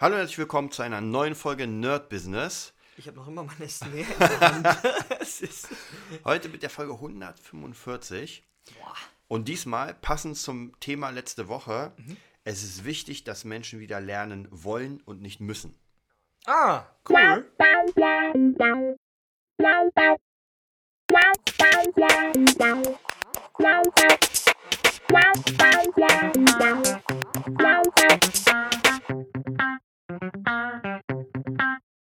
Hallo und herzlich willkommen zu einer neuen Folge Nerd Business. Ich habe noch immer meine Snare in der Hand. Heute mit der Folge 145. Boah. Und diesmal passend zum Thema letzte Woche. Es ist wichtig, dass Menschen wieder lernen wollen und nicht müssen. Ah, cool. Thank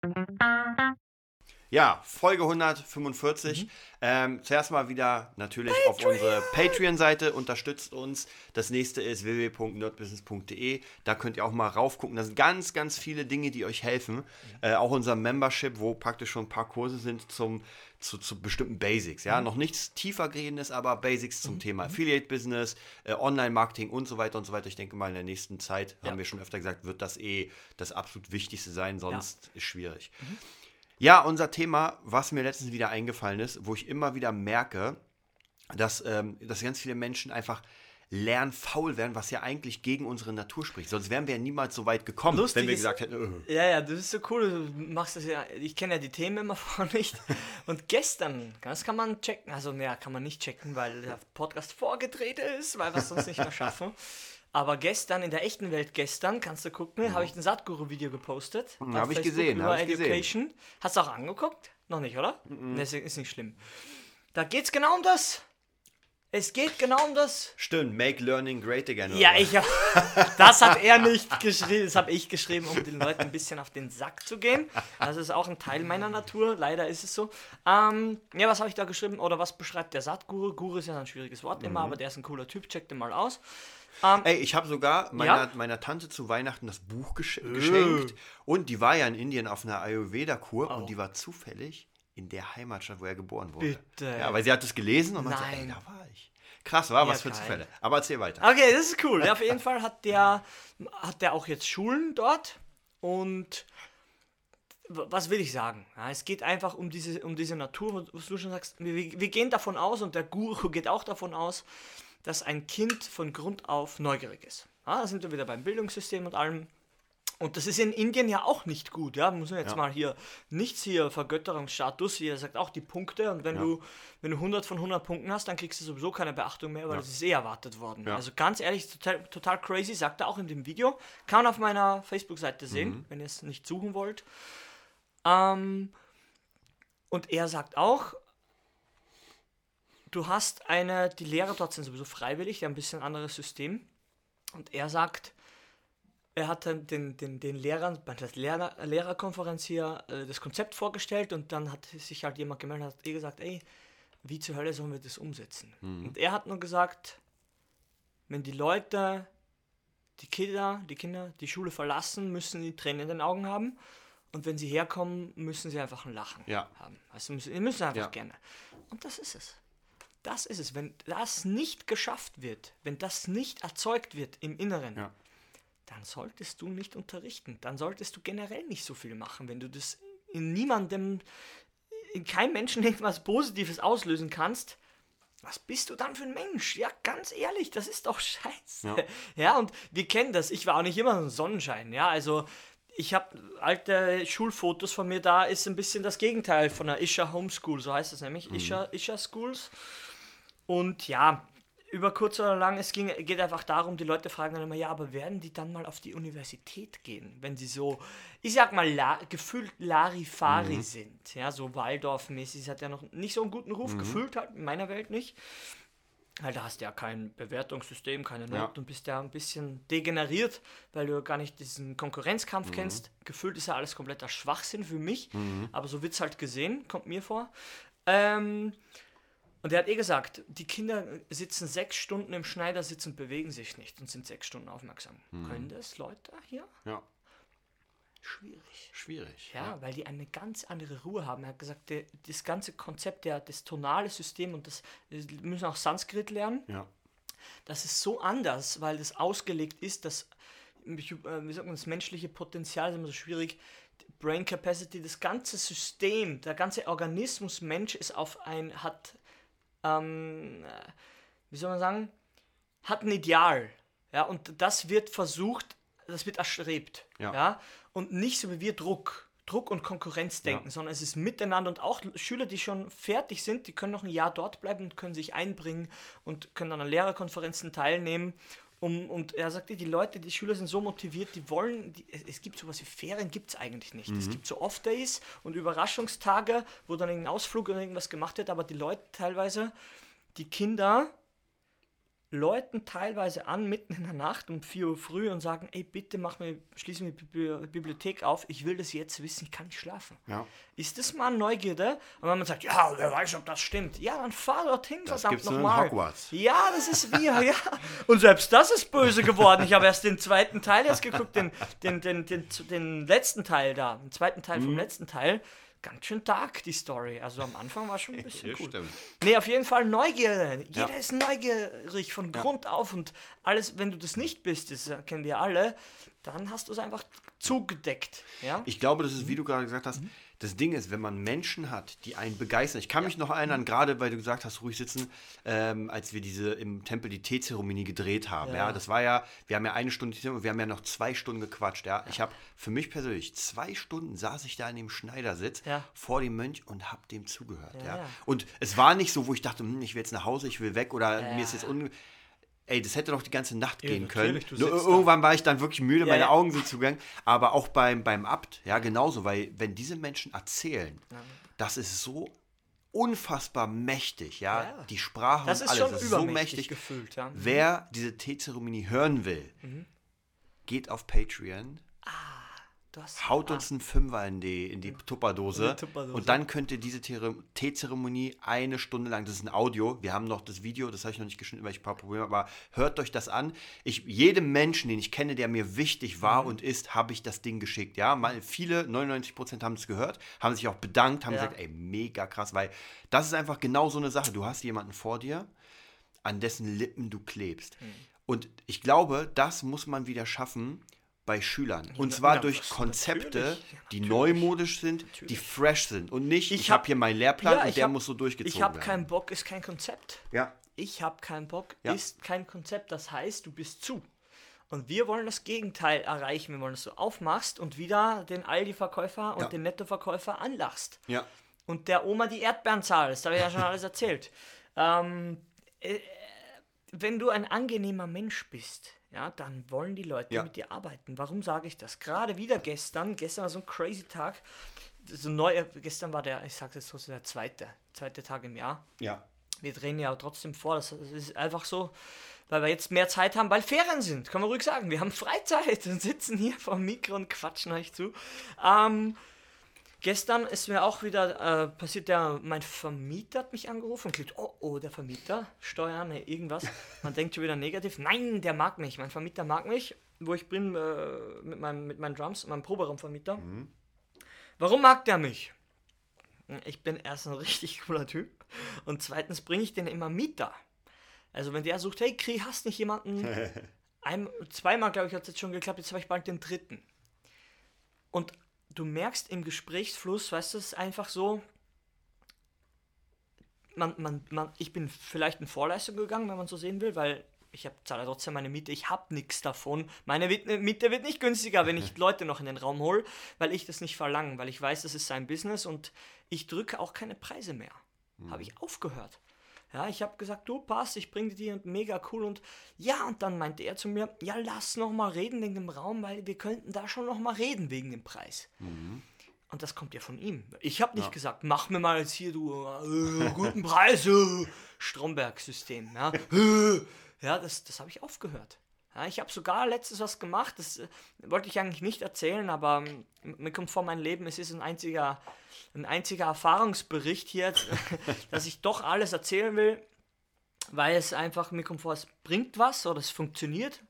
you. Ja, Folge 145. Ähm, zuerst mal wieder natürlich auf unsere Patreon-Seite. Unterstützt uns. Das nächste ist www.nerdbusiness.de. Da könnt ihr auch mal raufgucken. Da sind ganz, ganz viele Dinge, die euch helfen. Äh, auch unser Membership, wo praktisch schon ein paar Kurse sind zum, zu, zu bestimmten Basics. Ja, noch nichts tiefergehendes, aber Basics zum Thema Affiliate-Business, äh, Online-Marketing und so weiter und so weiter. Ich denke mal, in der nächsten Zeit, Ja. haben wir schon öfter gesagt, wird das eh das absolut Wichtigste sein. Sonst ist schwierig. Ja, unser Thema, was mir letztens wieder eingefallen ist, wo ich immer wieder merke, dass, ähm, dass ganz viele Menschen einfach lernfaul werden, was ja eigentlich gegen unsere Natur spricht. Sonst wären wir ja niemals so weit gekommen, Lustig wenn wir ist- gesagt hätten, äh. Ja, ja, das ist so cool. Du machst das ja. Ich kenne ja die Themen immer vorher nicht. Und gestern, das kann man checken. Also, naja, kann man nicht checken, weil der Podcast vorgedreht ist, weil wir es sonst nicht mehr schaffen. Aber gestern, in der echten Welt gestern, kannst du gucken, habe ich ein Satguru-Video gepostet. Mhm, auf hab ich gesehen, Über hab ich gesehen. Education. Hast du auch angeguckt? Noch nicht, oder? Mhm. Nee, ist, nicht schlimm. Da geht es genau um das. Es geht genau um das. Stimmt, make learning great again. Ja, oder? ich hab, das hat er nicht geschrieben, das habe ich geschrieben, um den Leuten ein bisschen auf den Sack zu gehen. Das ist auch ein Teil meiner Natur, leider ist es so. Ähm, ja, was habe ich da geschrieben oder was beschreibt der Satguru? Guru ist ja ein schwieriges Wort Mhm. immer, aber der ist ein cooler Typ, check den mal aus. Ey, ich habe sogar meiner, Ja? meiner Tante zu Weihnachten das Buch gesch geschenkt. Und die war ja in Indien auf einer Ayurveda-Kur Oh. und die war zufällig in der Heimatstadt, wo er geboren wurde. Bitte. Ja, weil sie hat es gelesen und meinte, ey, Nein. da war ich. Krass, war Ja, was für geil. Zufälle. Aber erzähl weiter. Okay, das ist cool. Ja, auf jeden Fall hat der, hat der auch jetzt Schulen dort und was will ich sagen? Ja, es geht einfach um diese, um diese Natur, was du schon sagst. Wir, wir gehen davon aus und der Guru geht auch davon aus, dass ein Kind von Grund auf neugierig ist. Ja, da sind wir wieder beim Bildungssystem und allem. Und das ist in Indien ja auch nicht gut, ja. Muss man jetzt Ja. mal hier nichts hier Vergötterungsstatus, hier sagt auch die Punkte und wenn Ja. du wenn du 100 von 100 Punkten hast, dann kriegst du sowieso keine Beachtung mehr, weil Ja. das ist eh erwartet worden. Also ganz ehrlich, total, total crazy, sagt er auch in dem Video. Kann man auf meiner Facebook-Seite sehen, Mhm. wenn ihr es nicht suchen wollt. Ähm, und er sagt auch, du hast eine, die Lehrer dort sind sowieso freiwillig, die haben ein bisschen anderes System. Und er sagt, er hat dann den, den, den Lehrern bei der Lehrer, Lehrerkonferenz hier äh, das Konzept vorgestellt und dann hat sich halt jemand gemeldet und hat eh gesagt, ey, wie zur Hölle sollen wir das umsetzen? Und er hat nur gesagt, wenn die Leute, die Kinder, die Kinder die Schule verlassen, müssen die Tränen in den Augen haben. Und wenn sie herkommen, müssen sie einfach ein Lachen Ja. haben. Also müssen, müssen einfach Ja. gerne. Und das ist es. Das ist es. Wenn das nicht geschafft wird, wenn das nicht erzeugt wird im Inneren, Ja. dann solltest du nicht unterrichten. Dann solltest du generell nicht so viel machen. Wenn du das in niemandem, in keinem Menschen irgendwas Positives auslösen kannst, was bist du dann für ein Mensch? Ja, ganz ehrlich, das ist doch scheiße. Ja. Ja, und wir kennen das. Ich war auch nicht immer so ein Sonnenschein. Ja, also ich habe alte Schulfotos von mir, da ist ein bisschen das Gegenteil von der Isha Homeschool, so heißt es nämlich. Isha, Isha Schools. Und ja, über kurz oder lang, es ging, geht einfach darum, die Leute fragen dann immer, ja, aber werden die dann mal auf die Universität gehen, wenn sie so, ich sag mal, la, gefühlt Larifari sind, ja, so Waldorf-mäßig, hat ja noch nicht so einen guten Ruf, gefühlt halt in meiner Welt nicht. Weil da hast du ja kein Bewertungssystem, keine Not Ja. und bist ja ein bisschen degeneriert, weil du gar nicht diesen Konkurrenzkampf kennst. Gefühlt ist ja alles kompletter Schwachsinn für mich, aber so wird es halt gesehen, kommt mir vor. Ähm, und er hat eh gesagt, die Kinder sitzen sechs Stunden im Schneidersitz und bewegen sich nicht und sind sechs Stunden aufmerksam. Können das Leute hier? Ja. Schwierig. Schwierig. Ja, weil die eine ganz andere Ruhe haben. Er hat gesagt, der, das ganze Konzept, der, das tonale System und das, müssen auch Sanskrit lernen, Ja. das ist so anders, weil das ausgelegt ist, dass, äh, wie sagt man, das menschliche Potenzial ist immer so schwierig, Brain Capacity, das ganze System, der ganze Organismus Mensch ist auf ein, hat, ähm, äh, wie soll man sagen, hat ein Ideal. Ja, und das wird versucht, das wird erstrebt. Ja. Ja. Und nicht so wie wir Druck. Druck und Konkurrenzdenken, Ja. sondern es ist miteinander und auch Schüler, die schon fertig sind, die können noch ein Jahr dort bleiben und können sich einbringen und können an Lehrerkonferenzen teilnehmen. Um, und er sagte, die Leute, die Schüler sind so motiviert, die wollen, die, es- es gibt sowas wie Ferien, gibt es eigentlich nicht. Es gibt so Off-Days und Überraschungstage, wo dann irgendein Ausflug oder irgendwas gemacht wird, aber die Leute teilweise, die Kinder läuten teilweise an mitten in der Nacht um 4 Uhr früh und sagen, ey, bitte mach mir, schließ mir die Bibli- Bibliothek auf, ich will das jetzt wissen, ich kann nicht schlafen. Ja. Ist das mal Neugierde? Und wenn man sagt, ja, wer weiß, ob das stimmt. Ja, dann fahr dorthin, Das verdammt nochmal. Ja, das ist wir, ja. Und selbst das ist böse geworden. Ich habe erst den zweiten Teil jetzt geguckt, den, den, den, den, letzten Teil da, den zweiten Teil Mhm. vom letzten Teil. Ganz schön dark, die Story. Also am Anfang war schon ein bisschen cool. stimmt. Nee, auf jeden Fall Neugierde. Jeder Ja. ist neugierig von Grund auf und alles, wenn du das nicht bist, das kennen wir alle, dann hast du es einfach zugedeckt. Ja? Ich glaube, das ist, wie du gerade gesagt hast, das Ding ist, wenn man Menschen hat, die einen begeistern. Ich kann mich noch erinnern, gerade weil du gesagt hast, ruhig sitzen, ähm, als wir diese im Tempel die Teezeremonie gedreht haben. Ja. Ja. das war ja, wir haben ja eine Stunde, Teezeremonie, wir haben ja noch zwei Stunden gequatscht. Ja, ich habe für mich persönlich zwei Stunden saß ich da in dem Schneidersitz Ja. vor dem Mönch und habe dem zugehört. Ja, ja. Und es war nicht so, wo ich dachte, hm, ich will jetzt nach Hause, ich will weg oder Ja. mir ist jetzt un Ey, das hätte doch die ganze Nacht Ja, gehen können. Nur sitzt da. irgendwann war ich dann wirklich müde, meine ja. Augen sind zugegangen. Aber auch beim, beim Abt, ja, genauso, weil wenn diese Menschen erzählen, das ist so unfassbar mächtig, ja. Ja. Die Sprache Das und ist alles, schon das ist so mächtig. gefühlt. Ja. Wer diese Teezeremonie hören will, geht auf Patreon, Du hast- haut uns einen Fünfer in die, in die Tupperdose, Tupperdose. und dann könnt ihr diese Teezeremonie eine Stunde lang, das ist ein Audio, wir haben noch das Video, das habe ich noch nicht geschnitten, weil ich ein paar Probleme habe, aber hört euch das an. Ich, jedem Menschen, den ich kenne, der mir wichtig Mhm. war und ist, habe ich das Ding geschickt. Ja, mal viele, 99% haben es gehört, haben sich auch bedankt, haben Ja. gesagt, ey, mega krass, weil das ist einfach genau so eine Sache. Du hast jemanden vor dir, an dessen Lippen du klebst. Mhm. Und ich glaube, das muss man wieder schaffen bei Schülern. Und zwar ja, durch Konzepte, natürlich, ja, die natürlich. neumodisch sind, die fresh sind. Und nicht, ich, Ich habe hab- hier meinen Lehrplan Ja, und der hab- muss so durchgezogen Ich habe werden. keinen Bock, ist kein Konzept. Ja, Ich habe keinen Bock, ist kein Konzept. Das heißt, du bist zu. Und wir wollen das Gegenteil erreichen. Wir wollen, dass du aufmachst und wieder den Aldi-Verkäufer und den Netto-Verkäufer anlachst. ja. Und der Oma die Erdbeeren zahlst. Das habe ich ja schon alles erzählt. Ähm, äh, wenn du ein angenehmer Mensch bist, ja, dann wollen die Leute Ja. mit dir arbeiten. Warum sage ich das? Gerade wieder gestern, gestern war so ein crazy Tag. So neu, gestern war der, ich sage jetzt so, der zweite, zweite Tag im Jahr Ja. wir drehen ja trotzdem vor. Das ist einfach so, weil wir jetzt mehr Zeit haben, weil Ferien sind. Kann man ruhig sagen. Wir haben Freizeit und sitzen hier vor dem Mikro und quatschen euch zu. Ähm, gestern ist mir auch wieder äh, passiert, der, mein Vermieter hat mich angerufen und klickt, oh, oh, der Vermieter, Steuern, nee, irgendwas. Man denkt schon wieder negativ. Nein, der mag mich. Mein Vermieter mag mich, wo ich bin äh, mit, meinem, mit meinen Drums, meinem Proberaumvermieter. Warum mag der mich? Ich bin erst ein richtig cooler Typ und zweitens bringe ich den immer Mieter. Also wenn der sucht, hey Kri, hast nicht jemanden? Ein, zweimal, glaube ich, hat es jetzt schon geklappt, jetzt habe ich bald den dritten. Und du merkst im Gesprächsfluss, weißt du, es ist einfach so, man, man, man, ich bin vielleicht in Vorleistung gegangen, wenn man so sehen will, weil ich hab, zahle trotzdem meine Miete, ich habe nichts davon. Meine Miete wird nicht günstiger, wenn ich Leute noch in den Raum hole, weil ich das nicht verlange, weil ich weiß, das ist sein Business und ich drücke auch keine Preise mehr. Habe ich aufgehört. Ja, ich habe gesagt, du passt, ich bringe dir und mega cool und ja, und dann meinte er zu mir, ja, lass noch mal reden wegen dem Raum, weil wir könnten da schon noch mal reden wegen dem Preis. Und das kommt ja von ihm. Ich habe nicht gesagt, mach mir mal jetzt hier, du, äh, guten Preis, äh, Stromberg-System. Ja, äh, ja das, das habe ich aufgehört. Ja, ich habe sogar letztes was gemacht, das äh, wollte ich eigentlich nicht erzählen, aber ähm, mir kommt vor, mein Leben, es ist ein einziger, ein einziger Erfahrungsbericht hier, dass ich doch alles erzählen will, weil es einfach, mir kommt vor, es bringt was oder es funktioniert.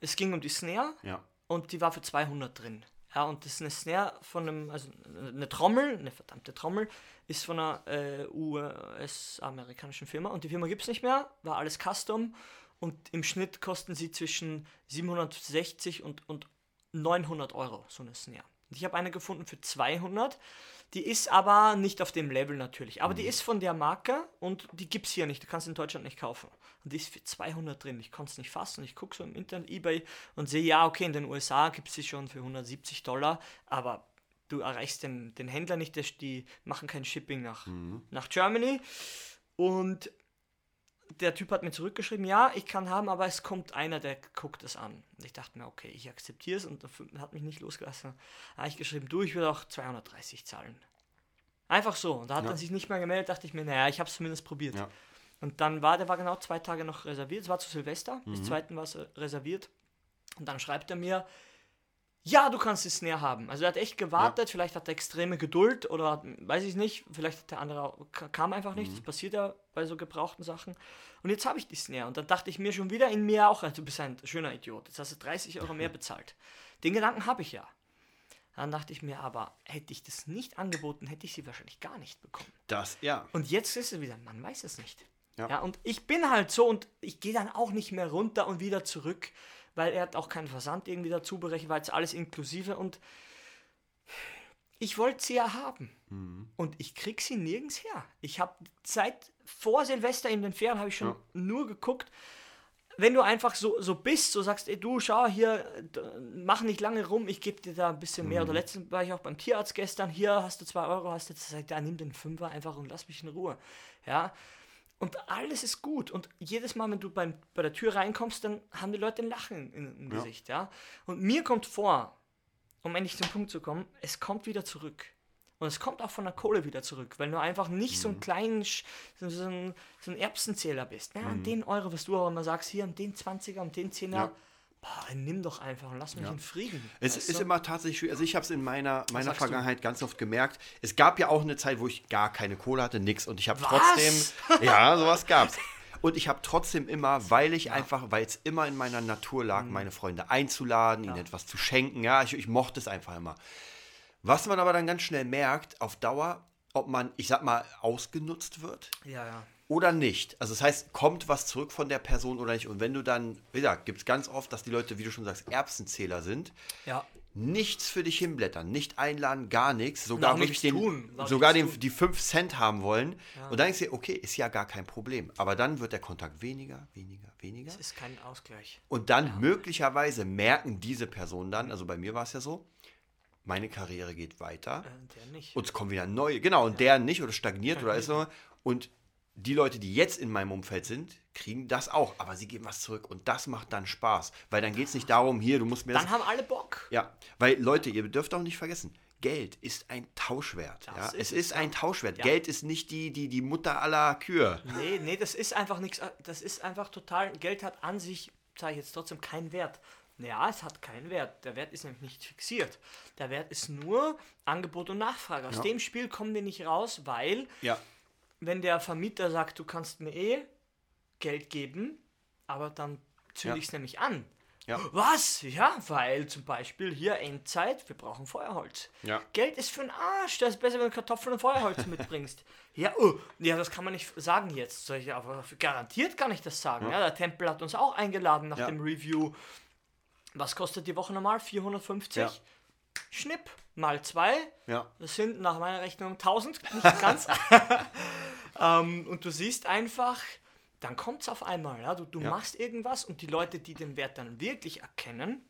Es ging um die Snare Ja. und die war für 200 drin. Ja, und das ist eine Snare von einem, also eine Trommel, eine verdammte Trommel, ist von einer äh, US-amerikanischen Firma und die Firma gibt es nicht mehr, war alles Custom und im Schnitt kosten sie zwischen 760 und, und 900 Euro, so eine Snare. Ich habe eine gefunden für 200. Die ist aber nicht auf dem Level natürlich. Aber die ist von der Marke und die gibt es hier nicht. Du kannst in Deutschland nicht kaufen. Und die ist für 200 drin. Ich konnte es nicht fassen. Ich gucke so im Internet, Ebay und sehe, ja, okay, in den USA gibt es sie schon für 170 Dollar. Aber du erreichst den, den Händler nicht. Die machen kein Shipping nach, nach Germany. Und der Typ hat mir zurückgeschrieben, ja, ich kann haben, aber es kommt einer, der guckt es an. Und ich dachte mir, okay, ich akzeptiere es und hat mich nicht losgelassen. Da habe ich geschrieben, du, ich würde auch 230 zahlen. Einfach so. Und da hat Ja. er sich nicht mehr gemeldet, dachte ich mir, naja, ich habe es zumindest probiert. Ja. Und dann war, der war genau zwei Tage noch reserviert, es war zu Silvester, Mhm. bis zweiten war es reserviert. Und dann schreibt er mir, ja, du kannst es näher haben. Also er hat echt gewartet, vielleicht hat er extreme Geduld oder hat- weiß ich nicht, vielleicht hat der andere kam einfach nicht. Das passiert ja bei so gebrauchten Sachen. Und jetzt habe ich die Snare und dann dachte ich mir schon wieder in mir auch, du bist ein schöner Idiot. Jetzt hast du 30 Euro mehr bezahlt. Den Gedanken habe ich ja. Dann dachte ich mir aber, hätte ich das nicht angeboten, hätte ich sie wahrscheinlich gar nicht bekommen. Das, ja. Und jetzt ist es wieder, man weiß es nicht. Ja. Ja. und ich bin halt so und ich gehe dann auch nicht mehr runter und wieder zurück, weil er hat auch keinen Versand irgendwie dazu berechnet, weil es alles inklusive und ich wollte sie ja haben. Mhm. Und ich krieg sie nirgends her. Ich habe seit vor Silvester in den Ferien habe ich schon Ja. nur geguckt, wenn du einfach so, so bist, so sagst, ey, du, schau hier, mach nicht lange rum, ich gebe dir da ein bisschen mehr. Oder Mhm. letztens war ich auch beim Tierarzt gestern, hier hast du zwei Euro, hast du jetzt gesagt, ja, nimm den Fünfer einfach und lass mich in Ruhe. Ja. Und alles ist gut. Und jedes Mal, wenn du beim, bei der Tür reinkommst, dann haben die Leute ein Lachen im, Ja. Gesicht. Ja. Und mir kommt vor, um endlich zum Punkt zu kommen, es kommt wieder zurück. Und es kommt auch von der Kohle wieder zurück, weil du einfach nicht so Mhm. ein kleinen, Sch- so, so, ein, so ein Erbsenzähler bist. Ja, Mhm. an den Euro, was du auch immer sagst, hier an den 20er, an den 10er, Ja. Boah, nimm doch einfach und lass mich Ja. in Frieden. Es ist du? immer tatsächlich schwierig. Also ich habe es in meiner, meiner sagst du? Vergangenheit ganz oft gemerkt. Es gab ja auch eine Zeit, wo ich gar keine Kohle hatte, nix. Und ich habe trotzdem. Ja, sowas gab's. Und ich habe trotzdem immer, weil ich einfach, weil es immer in meiner Natur lag, Mhm. meine Freunde einzuladen, ihnen etwas zu schenken. Ja, ich, ich mochte es einfach immer. Was man aber dann ganz schnell merkt, auf Dauer, ob man, ich sag mal, ausgenutzt wird Ja, ja. Oder nicht. Also das heißt, kommt was zurück von der Person oder nicht. Und wenn du dann, wie gesagt, gibt es ganz oft, dass die Leute, wie du schon sagst, Erbsenzähler sind, Ja. nichts für dich hinblättern, nicht einladen, gar nichts, sogar wirklich den, tun, sogar den, tun. die 5 Cent haben wollen. Und dann denkst du dir, okay, ist ja gar kein Problem. Aber dann wird der Kontakt weniger, weniger, weniger. Es ist kein Ausgleich. Und dann möglicherweise merken diese Personen dann, also bei mir war es ja so, meine Karriere geht weiter. Äh, der nicht. Und es kommen wieder neue, genau, und der nicht oder stagniert oder ist so. Und die Leute, die jetzt in meinem Umfeld sind, kriegen das auch, aber sie geben was zurück und das macht dann Spaß, weil dann geht es nicht darum, hier, du musst mir das. dann haben alle Bock. Ja, weil Leute, ihr dürft auch nicht vergessen, Geld ist ein Tauschwert. Ja? ist Es ist ein Tauschwert. Ja. Geld ist nicht die, die, die Mutter aller Kühe. Nee, nee, das ist einfach nichts. Das ist einfach total. Geld hat an sich, sage ich jetzt trotzdem, keinen Wert. Ja, es hat keinen Wert. Der Wert ist nämlich nicht fixiert. Der Wert ist nur Angebot und Nachfrage. Aus Ja. dem Spiel kommen wir nicht raus, weil, Ja. Wenn der Vermieter sagt, du kannst mir eh Geld geben, aber dann zünde Ja. ich es nämlich an. Ja. Was? Ja, weil zum Beispiel hier Endzeit, wir brauchen Feuerholz. Ja. Geld ist für den Arsch. Das ist besser, wenn du Kartoffeln und Feuerholz mitbringst. Ja, oh, ja, das kann man nicht sagen jetzt. Ich, aber garantiert kann ich das sagen. Ja. der Tempel hat uns auch eingeladen nach Ja. dem Review. Was kostet die Woche normal? 450? Schnipp mal zwei. Ja. Das sind nach meiner Rechnung 1000, nicht ganz. ähm, und du siehst einfach, dann kommt es auf einmal. Ja? Du, du Ja. machst irgendwas und die Leute, die den Wert dann wirklich erkennen,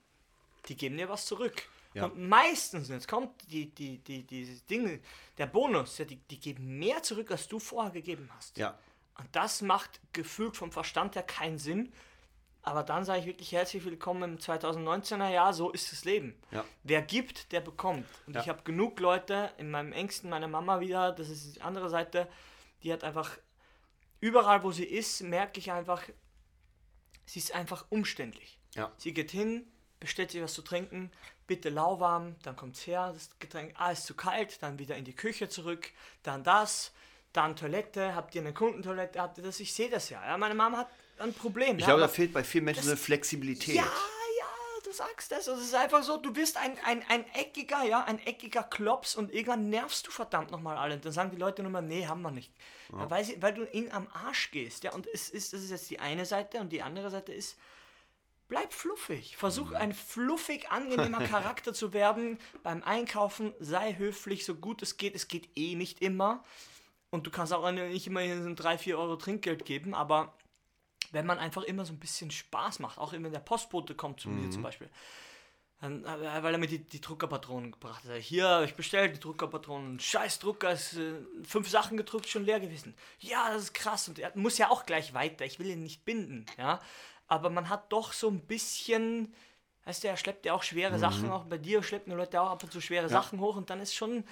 die geben dir was zurück. Ja. Und meistens, jetzt kommt die, die, die, die Dinge, der Bonus, ja, die, die geben mehr zurück, als du vorher gegeben hast. Ja. Und das macht gefühlt vom Verstand her keinen Sinn. Aber dann sage ich wirklich herzlich willkommen im 2019er Jahr, so ist das Leben. Ja. Wer gibt, der bekommt. Und Ja. ich habe genug Leute, in meinem engsten, meine Mama wieder, das ist die andere Seite, die hat einfach, überall wo sie ist, merke ich einfach, sie ist einfach umständlich. Ja. Sie geht hin, bestellt sich was zu trinken, bitte lauwarm, dann kommt's her, das Getränk, ah, ist zu kalt, dann wieder in die Küche zurück, dann das, dann Toilette, habt ihr eine Kundentoilette, habt ihr das, ich sehe das ja, ja. Meine Mama hat ein Problem. Ich glaube, da fehlt bei vielen Menschen das- eine Flexibilität. ja, ja, du sagst das. Also es ist einfach so, du bist ein, ein, ein eckiger, ja, ein eckiger Klops und irgendwann nervst du verdammt nochmal alle. Und dann sagen die Leute nur mal, nee, haben wir nicht. Ja, weil, sie, weil du ihnen am Arsch gehst, ja. Und es ist, das ist jetzt die eine Seite und die andere Seite ist, Bleib fluffig. Versuch ein fluffig angenehmer Charakter zu werden. Beim Einkaufen sei höflich, so gut es geht. Es geht eh nicht immer. Und du kannst auch nicht immer 3, 4 Euro Trinkgeld geben, aber wenn man einfach immer so ein bisschen Spaß macht, auch wenn der Postbote kommt zu mir zum Beispiel, dann, äh, weil er mir die, die Druckerpatronen gebracht hat. Hier, ich bestellt die Druckerpatronen. Scheiß Drucker, ist äh, fünf Sachen gedruckt, schon leer gewesen. Ja, das ist krass. Und er muss ja auch gleich weiter. Ich will ihn nicht binden, ja. Aber man hat doch so ein bisschen, weißt du, er schleppt ja auch schwere Sachen, auch bei dir schleppen die Leute auch ab und zu schwere Sachen hoch und dann ist schon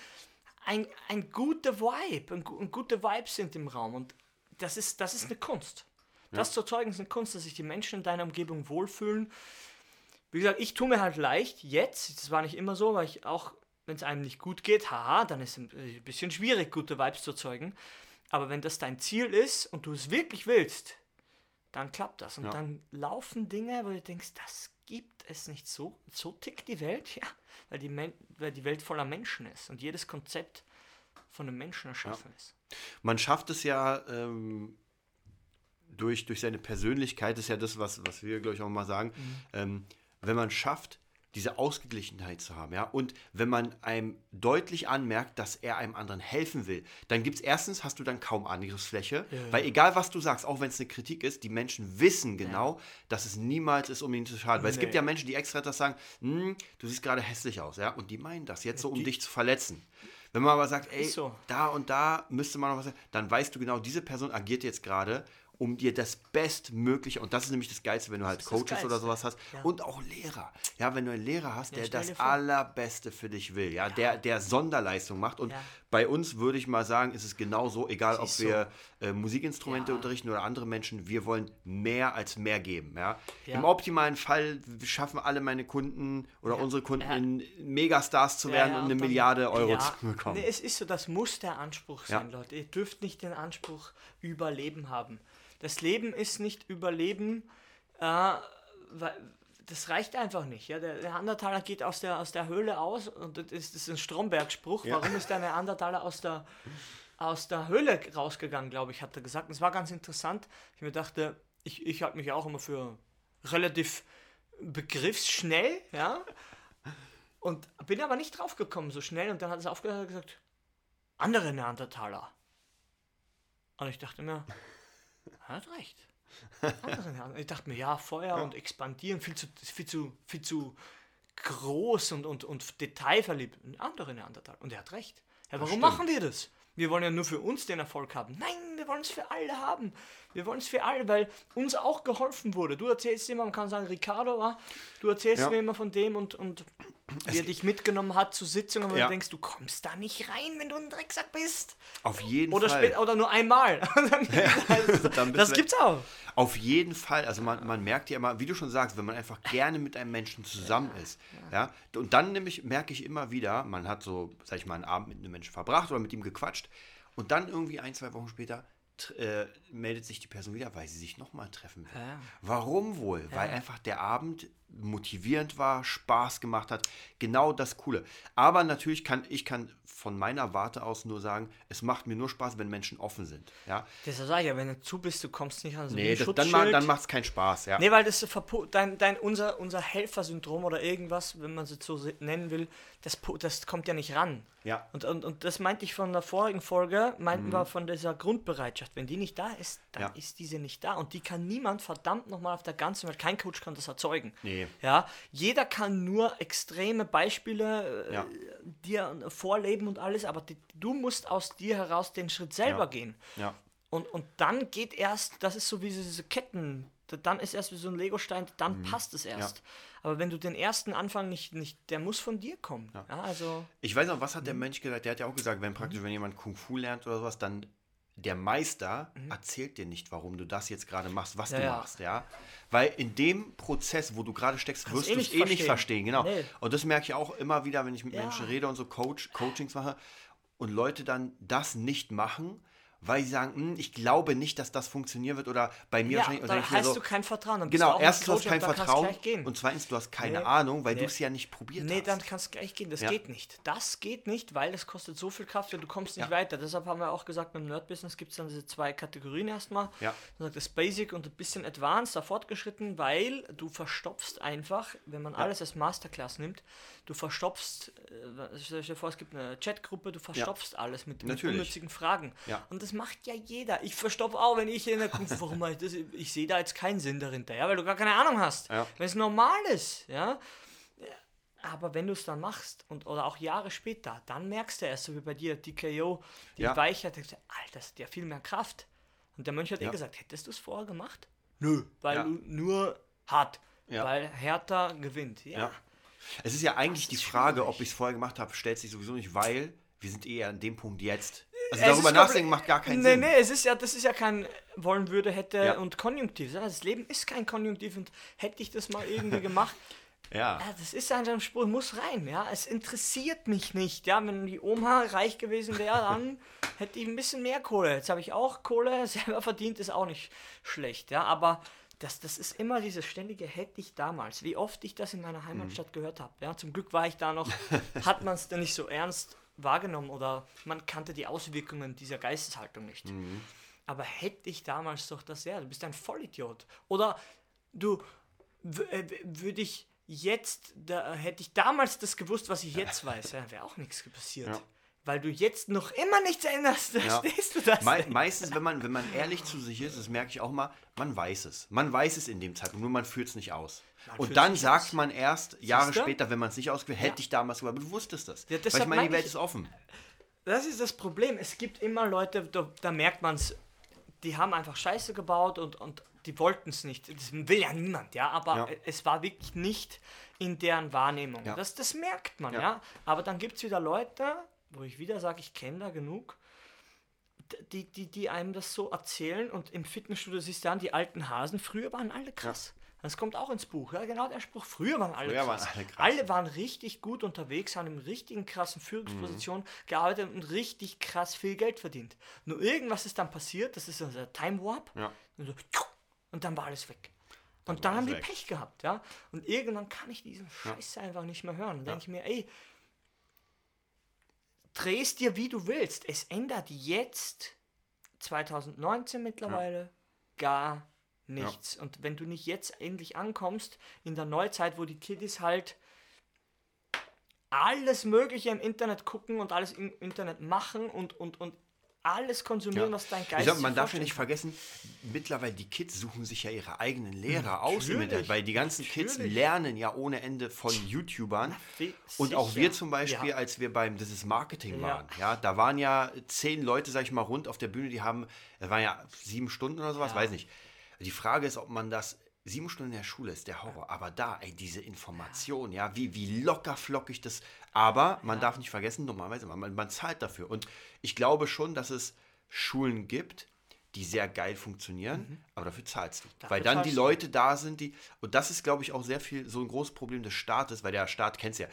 ein, ein guter Vibe, ein, ein gute Vibes sind im Raum und das ist, das ist eine Kunst. Das zu erzeugen ist eine Kunst, dass sich die Menschen in deiner Umgebung wohlfühlen. Wie gesagt, ich tue mir halt leicht, jetzt, das war nicht immer so, weil ich auch, wenn es einem nicht gut geht, haha, dann ist es ein bisschen schwierig, gute Vibes zu erzeugen. Aber wenn das dein Ziel ist und du es wirklich willst, dann klappt das. Und Ja. dann laufen Dinge, wo du denkst, das gibt es nicht so. So tickt die Welt, ja. Weil die, Men weil die Welt voller Menschen ist und jedes Konzept von einem Menschen erschaffen ist. Man schafft es ja ähm, durch, durch seine Persönlichkeit, ist ja das, was, was wir, glaube ich, auch mal sagen, ähm, wenn man schafft, diese Ausgeglichenheit zu haben, ja, und wenn man einem deutlich anmerkt, dass er einem anderen helfen will, dann gibt es erstens, hast du dann kaum Angriffsfläche, weil egal was du sagst, auch wenn es eine Kritik ist, die Menschen wissen genau, dass es niemals ist, um ihnen zu schaden, weil es gibt Nee. ja Menschen, die extra das sagen, "Hm, du siehst gerade hässlich aus, ja, und die meinen das jetzt so, um die- dich zu verletzen. Wenn man aber sagt, ey, so. da und da müsste man noch was sagen, dann weißt du genau, diese Person agiert jetzt gerade, um dir das Bestmögliche, und das ist nämlich das Geilste, wenn du halt Coaches oder sowas hast, Ja. und auch Lehrer. Ja, wenn du einen Lehrer hast, der stell das. Allerbeste für dich will, ja, Der, der Sonderleistung macht. Und Ja. bei uns würde ich mal sagen, ist es genauso, egal ob wir äh, Musikinstrumente Ja. unterrichten oder andere Menschen, wir wollen mehr als mehr geben. Ja? Ja. Im optimalen Fall schaffen alle meine Kunden oder unsere Kunden Ja. in Megastars zu Ja, werden ja, und eine dann- Milliarde Euro ja, zu bekommen. Nee, es ist so, das muss der Anspruch sein, Ja. Leute. Ihr dürft nicht den Anspruch Überleben haben. Das Leben ist nicht Überleben, äh, weil das reicht einfach nicht. Ja? Der Neandertaler geht aus der, aus der Höhle aus und das ist, das ist ein Stromberg-Spruch. Ja. Warum ist der Neandertaler aus der, aus der Höhle rausgegangen, glaube ich, hat er gesagt. Und es war ganz interessant. Ich mir dachte, ich, ich halte mich auch immer für relativ begriffsschnell, ja. Und bin aber nicht drauf gekommen so schnell und dann hat es aufgehört und gesagt, andere Neandertaler. Und ich dachte mir, hat recht. Neandertaler. Ich dachte mir, ja, Feuer und expandieren, viel zu, viel zu, viel zu groß und, und, und detailverliebt. Andere Neandertaler. Und er hat recht. Ja, warum machen wir das? Wir wollen ja nur für uns den Erfolg haben. Nein, wir wollen es für alle haben. Wir wollen es für alle, weil uns auch geholfen wurde. Du erzählst immer, man kann sagen, Ricardo, ah, du erzählst Ja. mir immer von dem und, und wie er dich mitgenommen hat zu Sitzungen, wo Ja. du denkst, du kommst da nicht rein, wenn du ein Drecksack bist. Auf jeden Oder, Fall. oder nur einmal. Bist das gibt's auch. Auf jeden Fall, also man, man merkt ja immer, wie du schon sagst, wenn man einfach gerne mit einem Menschen zusammen ist, ja, und dann nämlich merke ich immer wieder, man hat so, sag ich mal, einen Abend mit einem Menschen verbracht oder mit ihm gequatscht und dann irgendwie ein, zwei Wochen später äh, meldet sich die Person wieder, weil sie sich nochmal treffen will. Ja. Warum wohl? Weil einfach der Abend motivierend war, Spaß gemacht hat, genau das Coole. Aber natürlich kann ich kann von meiner Warte aus nur sagen, es macht mir nur Spaß, wenn Menschen offen sind. Ja? Deshalb sage ich ja, wenn du zu bist, du kommst nicht an so Nee, das, dann, ma- dann macht es keinen Spaß. Ja. Nee, weil das dein, dein, unser, unser Helfersyndrom oder irgendwas, wenn man es jetzt so nennen will, das, das kommt ja nicht ran. Ja. Und, und, und das meinte ich von der vorigen Folge, meinten wir von dieser Grundbereitschaft. Wenn die nicht da ist, dann Ja. ist diese nicht da. Und die kann niemand verdammt nochmal auf der ganzen Welt, kein Coach kann das erzeugen. Nee. Ja, jeder kann nur extreme Beispiele äh, Ja. dir vorleben und alles, aber die, du musst aus dir heraus den Schritt selber Ja. gehen. Ja. Und, und dann geht erst, das ist so wie diese Ketten, da- dann ist erst wie so ein Legostein, dann passt es erst. Aber wenn du den ersten Anfang nicht, nicht der muss von dir kommen. Ja. also, Ich weiß noch, was hat der Mensch gesagt? Der hat ja auch gesagt, wenn praktisch, wenn jemand Kung Fu lernt oder sowas, dann der Meister erzählt dir nicht, warum du das jetzt gerade machst, was Ja, du ja. machst, ja. Weil in dem Prozess, wo du gerade steckst, wirst eh du es nicht eh nicht verstehen. verstehen, genau. Nee. Und das merke ich auch immer wieder, wenn ich mit Ja. Menschen rede und so Coach, Coachings mache und Leute dann das nicht machen, weil sie sagen, hm, ich glaube nicht, dass das funktionieren wird oder bei mir Ja, wahrscheinlich. Dann hast so, du kein Vertrauen. Dann Genau, erstens, du hast kein Vertrauen und zweitens, du hast keine Nee, Ahnung, weil nee. du es ja nicht probiert Nee, hast. dann kannst du gleich gehen. Das Ja. geht nicht. Das geht nicht, weil das kostet so viel Kraft und du kommst nicht Ja. weiter. Deshalb haben wir auch gesagt, beim Nerd-Business gibt es dann diese zwei Kategorien erstmal. Ja. Das Basic und ein bisschen Advanced, da fortgeschritten, weil du verstopfst einfach, wenn man alles als Masterclass nimmt, du verstopfst, äh, stell dir vor, es gibt eine Chatgruppe, du verstopfst alles mit, mit Natürlich. unnützigen Fragen. Und das macht ja jeder. Ich verstopfe auch, wenn ich in der Gruppe, warum ich das? Ich sehe da jetzt keinen Sinn dahinter, ja, weil du gar keine Ahnung hast. Ja. Wenn es normal ist, ja. Aber wenn du es dann machst und oder auch Jahre später, dann merkst du erst, so wie bei dir, DKO, die Ja. Weichheit, denkst du, Alter, das hat ja viel mehr Kraft. Und der Mönch hat eh Ja. gesagt, hättest du es vorher gemacht? Nö, weil Ja. du nur hart, Ja. weil Hertha gewinnt. Ja. Es ist ja eigentlich die ist Frage, schwierig. ob ich es vorher gemacht habe, stellt sich sowieso nicht, weil wir sind eher an dem Punkt jetzt. Also Es darüber nachdenken macht gar keinen nee, Sinn. Nee, es ist ja, das ist ja kein wollen würde, hätte Ja. und Konjunktiv. Das Leben ist kein Konjunktiv und hätte ich das mal irgendwie gemacht, Ja. Ja, das ist einfach ein Spruch, muss rein, ja. Es interessiert mich nicht, ja. Wenn die Oma reich gewesen wäre, dann hätte ich ein bisschen mehr Kohle. Jetzt habe ich auch Kohle selber verdient, ist auch nicht schlecht, ja. Aber das, das ist immer dieses ständige hätte ich damals. Wie oft ich das in meiner Heimatstadt gehört habe, ja. Zum Glück war ich da noch, hat man es dann nicht so ernst wahrgenommen oder man kannte die Auswirkungen dieser Geisteshaltung nicht. Aber hätte ich damals doch das, ja, du bist ein Vollidiot. Oder du, äh, würde ich jetzt, da, hätte ich damals das gewusst, was ich jetzt weiß, ja, wäre auch nichts passiert. Ja. Weil du jetzt noch immer nichts änderst, Ja. verstehst du das? Me meistens, wenn man, wenn man ehrlich zu sich ist, das merke ich auch mal, man weiß es. Man weiß es in dem Zeitpunkt, nur man führt es nicht aus. Man Und dann sagt aus. man erst, Jahre Siehste? später, wenn man es nicht ausgeführt hätte Ja. ich damals aber du wusstest das. Ja, Weil ich meine, die Welt ich- ist offen. Das ist das Problem. Es gibt immer Leute, da, da merkt man es, die haben einfach Scheiße gebaut und, und die wollten es nicht. Das will ja niemand, ja, aber Ja. es war wirklich nicht in deren Wahrnehmung. Das, das merkt man, ja. Ja. Aber dann gibt es wieder Leute, wo ich wieder sage, ich kenne da genug, die, die, die einem das so erzählen und im Fitnessstudio siehst du an, die alten Hasen, früher waren alle krass. Das kommt auch ins Buch, ja, genau der Spruch. Früher waren alle Früher waren krass. alle krass. alle waren richtig gut unterwegs, haben in richtigen krassen Führungspositionen Mhm. gearbeitet und richtig krass viel Geld verdient. Nur irgendwas ist dann passiert, das ist der Time Warp. Ja. Und, so, und dann war alles weg. Und war dann haben die weg. Pech gehabt, ja. Und irgendwann kann ich diesen Scheiß einfach nicht mehr hören. Dann denke ich mir, ey, drehst dir wie du willst. Es ändert jetzt, 2019 mittlerweile, gar nichts. Und wenn du nicht jetzt endlich ankommst, in der Neuzeit, wo die Kiddies halt alles Mögliche im Internet gucken und alles im Internet machen und, und, und alles konsumieren, was dein Geist Ich sag, man darf ja nicht vergessen, mittlerweile die Kids suchen sich ja ihre eigenen Lehrer aus im Natürlich, Internet, weil die ganzen Kids natürlich. lernen ja ohne Ende von YouTubern. wie- Und auch wir zum Beispiel, Ja. als wir beim Das ist Marketing Ja. waren, ja, da waren ja zehn Leute, sag ich mal, rund auf der Bühne, die haben, das waren ja sieben Stunden oder sowas, Ja. weiß nicht. Die Frage ist, ob man das, sieben Stunden in der Schule ist der Horror, aber da, ey, diese Information, ja, wie, wie locker flockig das, aber man darf nicht vergessen, normalerweise, man, man zahlt dafür. Und ich glaube schon, dass es Schulen gibt, die sehr geil funktionieren, aber dafür zahlst du. Mhm. Dafür weil dann die. Leute da sind, die, und das ist, glaube ich, auch sehr viel so ein großes Problem des Staates, weil der Staat, kennst ja,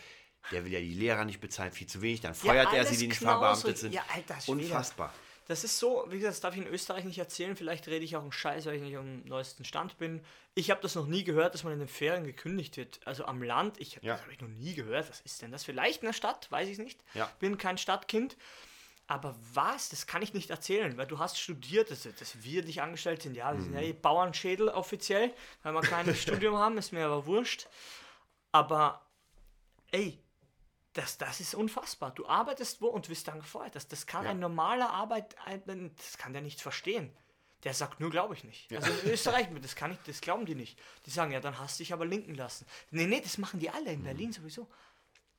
der will ja die Lehrer nicht bezahlen, viel zu wenig, dann feuert er alles sie, die nicht verbeamtet sind. Ja, alter Schwede. Unfassbar. Das ist so, wie gesagt, das darf ich in Österreich nicht erzählen. Vielleicht rede ich auch einen Scheiß, weil ich nicht am neuesten Stand bin. Ich habe das noch nie gehört, dass man in den Ferien gekündigt wird. Also am Land, ich, Ja. das habe ich noch nie gehört. Was ist denn das? Vielleicht in der Stadt, weiß ich nicht. Ja. Bin kein Stadtkind. Aber was? Das kann ich nicht erzählen, weil du hast studiert, dass, dass wir dich angestellt sind. Ja, wir sind ja eh Bauernschädel offiziell, weil wir kein Studium haben, ist mir aber wurscht. Aber ey, das, das ist unfassbar. Du arbeitest wo und wirst dann gefeuert. Das, das kann Ja. ein normaler Arbeit, das kann der nicht verstehen. Der sagt nur, glaube ich nicht. Also in Österreich, das kann ich, das glauben die nicht. Die sagen, ja, dann hast du dich aber linken lassen. Nee, nee, das machen die alle in Berlin sowieso.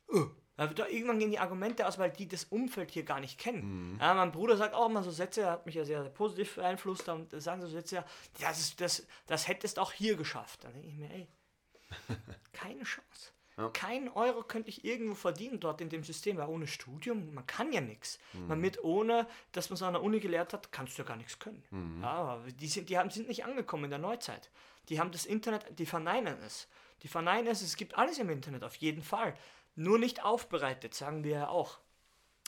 Uh, da irgendwann gehen die Argumente aus, weil die das Umfeld hier gar nicht kennen. Ja, mein Bruder sagt auch immer so Sätze, er hat mich ja sehr, sehr positiv beeinflusst, und sagen so Sätze, ja, das, ist, das, das hättest auch hier geschafft. Dann denke ich mir, ey, keine Chance. Ja. Kein Euro könnte ich irgendwo verdienen dort in dem System, weil ohne Studium, man kann ja nichts. Man mit ohne, dass man es an der Uni gelehrt hat, kannst du ja gar nichts können. Ja, aber die, sind, die haben, sind nicht angekommen in der Neuzeit. Die haben das Internet, die verneinen es. Die verneinen es, es gibt alles im Internet, auf jeden Fall. Nur nicht aufbereitet, sagen wir ja auch.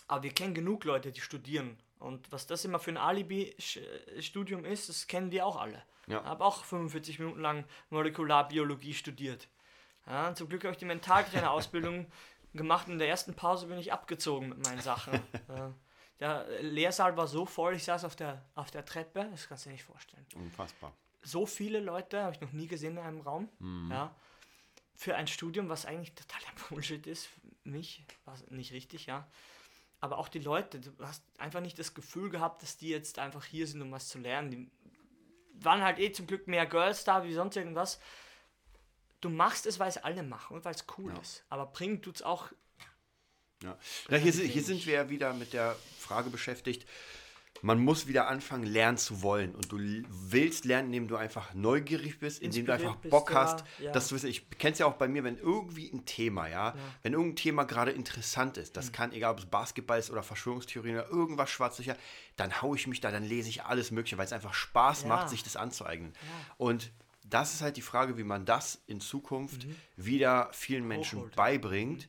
Aber wir kennen genug Leute, die studieren Und was das immer für ein Alibi-Studium ist, das kennen wir auch alle. Ja. Ich habe auch 45 Minuten lang Molekularbiologie studiert. Ja, zum Glück habe ich die Mentaltrainer-Ausbildung gemacht. In der ersten Pause bin ich abgezogen mit meinen Sachen. Der Lehrsaal war so voll, ich saß auf der, auf der Treppe, das kannst du dir nicht vorstellen. Unfassbar. So viele Leute habe ich noch nie gesehen in einem Raum. Ja. Für ein Studium, was eigentlich totaler Bullshit ist, für mich, war es nicht richtig, ja. Aber auch die Leute, du hast einfach nicht das Gefühl gehabt, dass die jetzt einfach hier sind, um was zu lernen. Die waren halt eh zum Glück mehr Girls da wie sonst irgendwas. Du machst es, weil es alle machen und weil es cool Ja. ist. Aber bringen tut's auch Ja. Na, hier, sind- hier sind wir ja wieder mit der Frage beschäftigt. Man muss wieder anfangen, lernen zu wollen. Und du willst lernen, indem du einfach neugierig bist, indem du einfach bist, Bock ja, hast, ja. dass du ich kenne es ja auch bei mir, wenn irgendwie ein Thema, ja, wenn irgendein Thema gerade interessant ist, Mhm. das kann, egal ob es Basketball ist oder Verschwörungstheorien oder irgendwas schwarzsicher, dann haue ich mich da, dann lese ich alles Mögliche, weil es einfach Spaß Ja. macht, sich das anzueignen. Und das ist halt die Frage, wie man das in Zukunft Mhm. wieder vielen Menschen Hochholt. beibringt.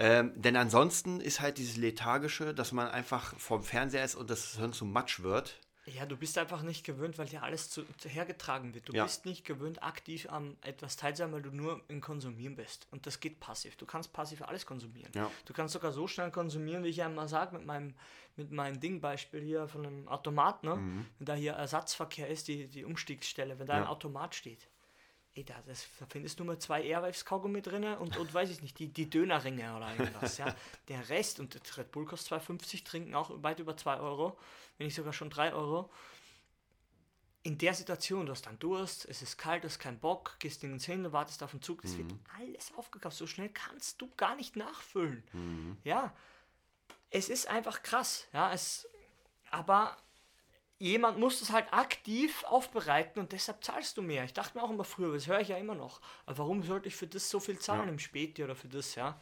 Ähm, denn ansonsten ist halt dieses Lethargische, dass man einfach vorm Fernseher ist und das Hirn zu Matsch wird. Ja, du bist einfach nicht gewöhnt, weil dir alles zu, zu hergetragen wird. Du Ja. bist nicht gewöhnt, aktiv an etwas teilzunehmen, weil du nur im Konsumieren bist. Und das geht passiv. Du kannst passiv alles konsumieren. Ja. Du kannst sogar so schnell konsumieren, wie ich einmal sage, mit meinem, mit meinem Ding-Beispiel hier von einem Automat, ne? Wenn da hier Ersatzverkehr ist, die, die Umstiegsstelle, wenn da ein Mhm. Ja. Automat steht. Ey, da, das, da findest du mal zwei Airwaves-Kaugummi drin und, und weiß ich nicht, die, die Dönerringe oder irgendwas. ja. Der Rest, und das Red Bull kostet 2,50, trinken auch weit über 2 Euro, wenn nicht sogar schon 3 Euro. In der Situation, du hast dann Durst, es ist kalt, du hast keinen Bock, gehst nirgends hin, wartest auf den Zug, das wird alles aufgekauft. So schnell kannst du gar nicht nachfüllen. Ja, es ist einfach krass. Ja, es, aber jemand muss das halt aktiv aufbereiten und deshalb zahlst du mehr. Ich dachte mir auch immer früher, das höre ich ja immer noch. Aber warum sollte ich für das so viel zahlen Ja. im Späti oder für das, ja?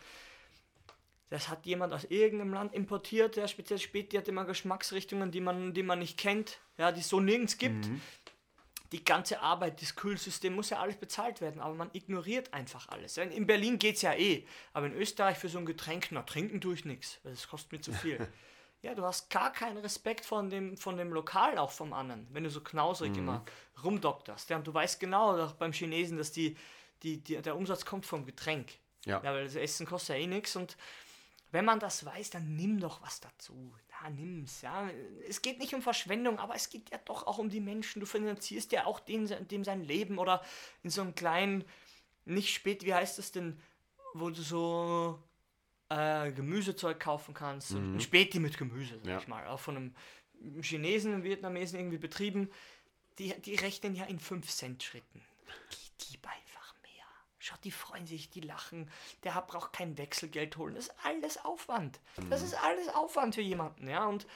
Das hat jemand aus irgendeinem Land importiert, der speziell Späti hat immer Geschmacksrichtungen, die man, die man nicht kennt, ja, die es so nirgends gibt. Die ganze Arbeit, das Kühlsystem muss ja alles bezahlt werden, aber man ignoriert einfach alles. In Berlin geht es ja eh, aber in Österreich für so ein Getränk, na, trinken tue ich nichts, weil das kostet mir zu viel. Ja, du hast gar keinen Respekt von dem, von dem Lokal, auch vom anderen, wenn du so knausrig immer rumdokterst. Ja, und du weißt genau auch beim Chinesen, dass die, die, die, der Umsatz kommt vom Getränk. Ja. ja, weil das Essen kostet ja eh nichts und wenn man das weiß, dann nimm doch was dazu. Ja, nimm's. Ja. Es geht nicht um Verschwendung, aber es geht ja doch auch um die Menschen. Du finanzierst ja auch den, dem sein Leben oder in so einem kleinen, nicht spät, wie heißt das denn, wo du so äh, Gemüsezeug kaufen kannst. So Ein Späti mit Gemüse, sag Ja. ich mal. Auch von einem Chinesen, einem Vietnamesen irgendwie betrieben. Die, die rechnen ja in 5-Cent-Schritten. Gib einfach mehr. Schau, die freuen sich, die lachen. Der braucht kein Wechselgeld holen. Das ist alles Aufwand. Das ist alles Aufwand für jemanden, ja. Und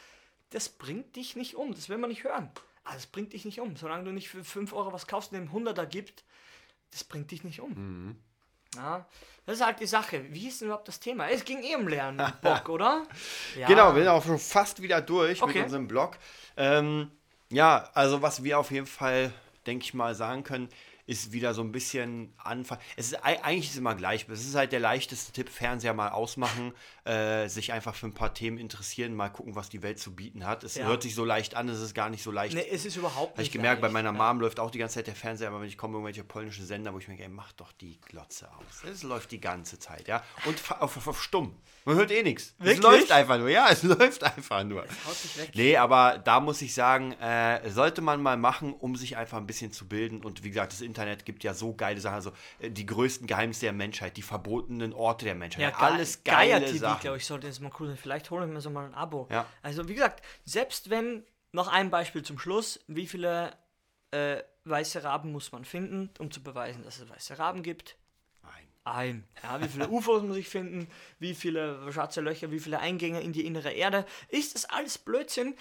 das bringt dich nicht um. Das will man nicht hören. Aber das bringt dich nicht um. Solange du nicht für 5 Euro was kaufst und dem 100er gibt, das bringt dich nicht um. Ja, das ist halt die Sache. Wie ist denn überhaupt das Thema? Es ging eh um Lernen, Bock, oder? Ja. Genau, wir sind auch schon fast wieder durch Okay. mit unserem Blog. Ähm, ja, also was wir auf jeden Fall, denke ich mal, sagen können, ist wieder so ein bisschen Anfang. Es ist ei- eigentlich ist es immer gleich. Es ist halt der leichteste Tipp: Fernseher mal ausmachen, äh, sich einfach für ein paar Themen interessieren, mal gucken, was die Welt zu bieten hat. Es Ja. hört sich so leicht an, es ist gar nicht so leicht. Nee, es ist überhaupt Habe ich nicht gemerkt, bei leicht. meiner Mom läuft auch die ganze Zeit der Fernseher, aber wenn ich komme, irgendwelche polnische Sender, wo ich mir denke, ey, mach doch die Glotze aus. Es läuft die ganze Zeit, ja. Und auf, auf, auf stumm. Man hört eh nichts. Es läuft einfach nur, ja, es läuft einfach nur. Haut dich weg. Nee, aber da muss ich sagen, äh, sollte man mal machen, um sich einfach ein bisschen zu bilden. Und wie gesagt, das Internet gibt ja so geile Sachen, also äh, die größten Geheimnisse der Menschheit, die verbotenen Orte der Menschheit, Ja, alles Ge- geile Geier TV, Sachen. glaube ich, sollte jetzt mal cool sein. Vielleicht holen wir mir so mal ein Abo. Ja. Also, wie gesagt, selbst wenn, noch ein Beispiel zum Schluss, wie viele äh, weiße Raben muss man finden, um zu beweisen, dass es weiße Raben gibt? Nein. Ein. Ja, wie viele UFOs muss ich finden? Wie viele schwarze Löcher? Wie viele Eingänge in die innere Erde? Ist das alles Blödsinn?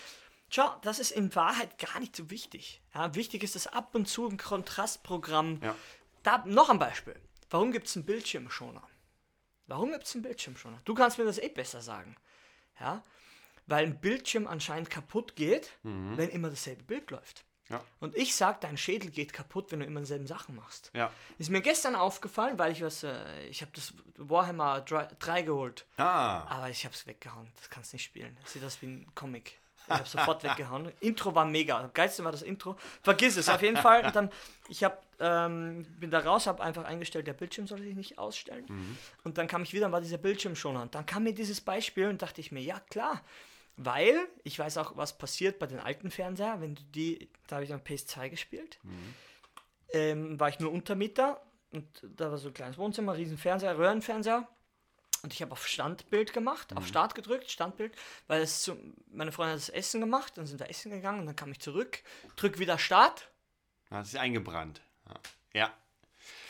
Schau, das ist in Wahrheit gar nicht so wichtig. Ja, wichtig ist, dass ab und zu ein Kontrastprogramm. Ja. Da noch ein Beispiel. Warum gibt es einen Bildschirmschoner? Warum gibt es einen Bildschirmschoner? Du kannst mir das eh besser sagen. Ja? Weil ein Bildschirm anscheinend kaputt geht, wenn immer dasselbe Bild läuft. Ja. Und ich sag, dein Schädel geht kaputt, wenn du immer dieselben Sachen machst. Ja. Ist mir gestern aufgefallen, weil ich was, äh, ich habe das Warhammer 3, 3 geholt, Ah. aber ich habe es weggehauen. Das kannst nicht spielen. Das sieht aus wie ein Comic. Ich habe sofort weggehauen. Intro war mega. Am geilsten war das Intro. Vergiss es auf jeden Fall. Und dann, ich hab, ähm, bin da raus, habe einfach eingestellt, der Bildschirm soll sich nicht ausstellen. Und dann kam ich wieder und war dieser Bildschirm schon an. Dann kam mir dieses Beispiel und dachte ich mir, ja klar. Weil ich weiß auch, was passiert bei den alten Fernseher, wenn du die, da habe ich dann PS2 gespielt, ähm, war ich nur Untermieter und da war so ein kleines Wohnzimmer, riesen Fernseher, Röhrenfernseher. Und ich habe auf Standbild gemacht, auf Start gedrückt, Standbild, weil es zu, meine Freundin hat das Essen gemacht, dann sind wir essen gegangen und dann kam ich zurück, drück wieder Start. Das ist eingebrannt. Ja.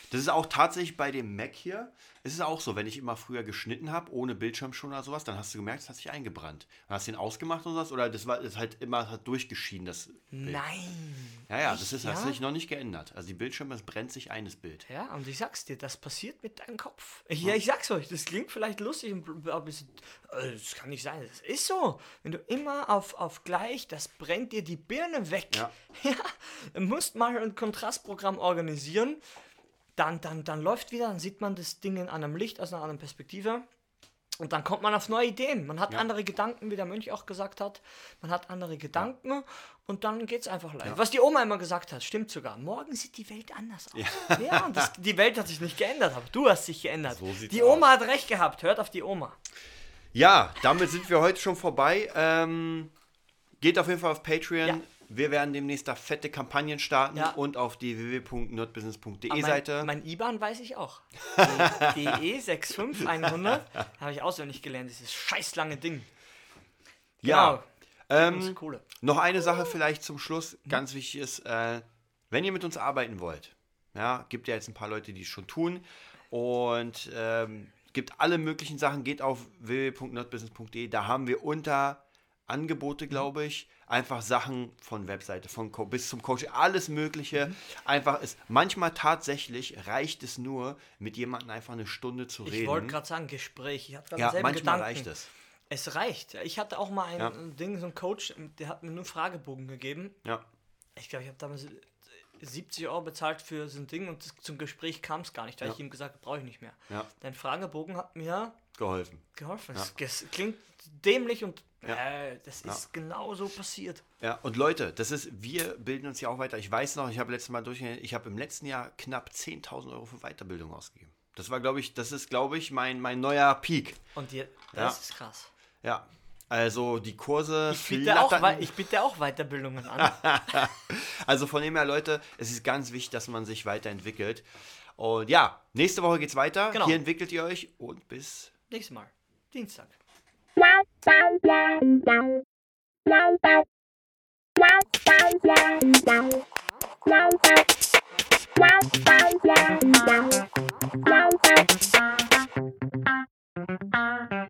Das ist auch tatsächlich bei dem Mac hier. Es ist auch so, wenn ich immer früher geschnitten habe, ohne Bildschirmschoner oder sowas, dann hast du gemerkt, es hat sich eingebrannt. Dann hast du ihn ausgemacht oder was? Oder das war das halt immer hat durchgeschieden, das Bild. Nein. Ja, ja, das ist, ja? hat sich noch nicht geändert. Also die Bildschirme, es brennt sich ein, das Bild. Ja, und ich sag's dir, das passiert mit deinem Kopf. Ja, ich sag's euch, das klingt vielleicht lustig, und ein bisschen, äh, das kann nicht sein, das ist so. Wenn du immer auf, auf gleich, das brennt dir die Birne weg. Ja. ja du musst mal ein Kontrastprogramm organisieren, dann, dann, dann läuft wieder, dann sieht man das Ding in einem Licht, aus einer anderen Perspektive. Und dann kommt man auf neue Ideen. Man hat Ja. andere Gedanken, wie der Mönch auch gesagt hat. Man hat andere Gedanken und dann geht's einfach live. Was die Oma immer gesagt hat, stimmt sogar. Morgen sieht die Welt anders aus. Ja, das, die Welt hat sich nicht geändert, aber du hast dich geändert. So die Oma hat recht gehabt. Hört auf die Oma. Ja, damit sind wir heute schon vorbei. Ähm, geht auf jeden Fall auf Patreon. Ja. Wir werden demnächst da fette Kampagnen starten Ja. und auf die www.nerdbusiness.de Seite. Mein, mein IBAN weiß ich auch. Die DE65100 habe ich auswendig gelernt, dieses scheiß lange Ding. ja. Ähm, Ähm, Kohle. Noch eine Sache vielleicht zum Schluss, ganz wichtig ist, äh, wenn ihr mit uns arbeiten wollt, ja, gibt ja jetzt ein paar Leute, die es schon tun und ähm, gibt alle möglichen Sachen, geht auf www.nerdbusiness.de, da haben wir unter Angebote, glaube ich, einfach Sachen von Webseite, von Co bis zum Coaching, alles Mögliche. Einfach ist, manchmal tatsächlich reicht es nur, mit jemandem einfach eine Stunde zu Ich reden. wollte gerade sagen, Gespräch. Ich hatte ja, manchmal Gedanken. reicht es. Es reicht. Ich hatte auch mal ein Ja. Ding, so ein Coach, der hat mir nur einen Fragebogen gegeben. Ja. Ich glaube, ich habe damals 70 Euro bezahlt für so ein Ding und das, zum Gespräch kam es gar nicht, weil Ja. ich ihm gesagt habe, brauche ich nicht mehr. Ja. Dein Fragebogen hat mir Geholfen. geholfen. Ja. Es klingt dämlich und äh, das ist genau so passiert. Ja, und Leute, das ist, wir bilden uns ja auch weiter. Ich weiß noch, ich habe letztes Mal durchgerechnet, ich habe im letzten Jahr knapp 10.000 Euro für Weiterbildung ausgegeben. Das war, glaube ich, das ist, glaube ich, mein, mein neuer Peak. Und Ja. das ist krass. Ja. Also die Kurse Ich biete, auch, ich biete auch Weiterbildungen an. Also von dem her, Leute, es ist ganz wichtig, dass man sich weiterentwickelt. Und ja, nächste Woche geht's weiter. Genau. Hier entwickelt ihr euch und bis Nächstes Mal. Dienstag. Wow, wow, wow, wow, wow, wow.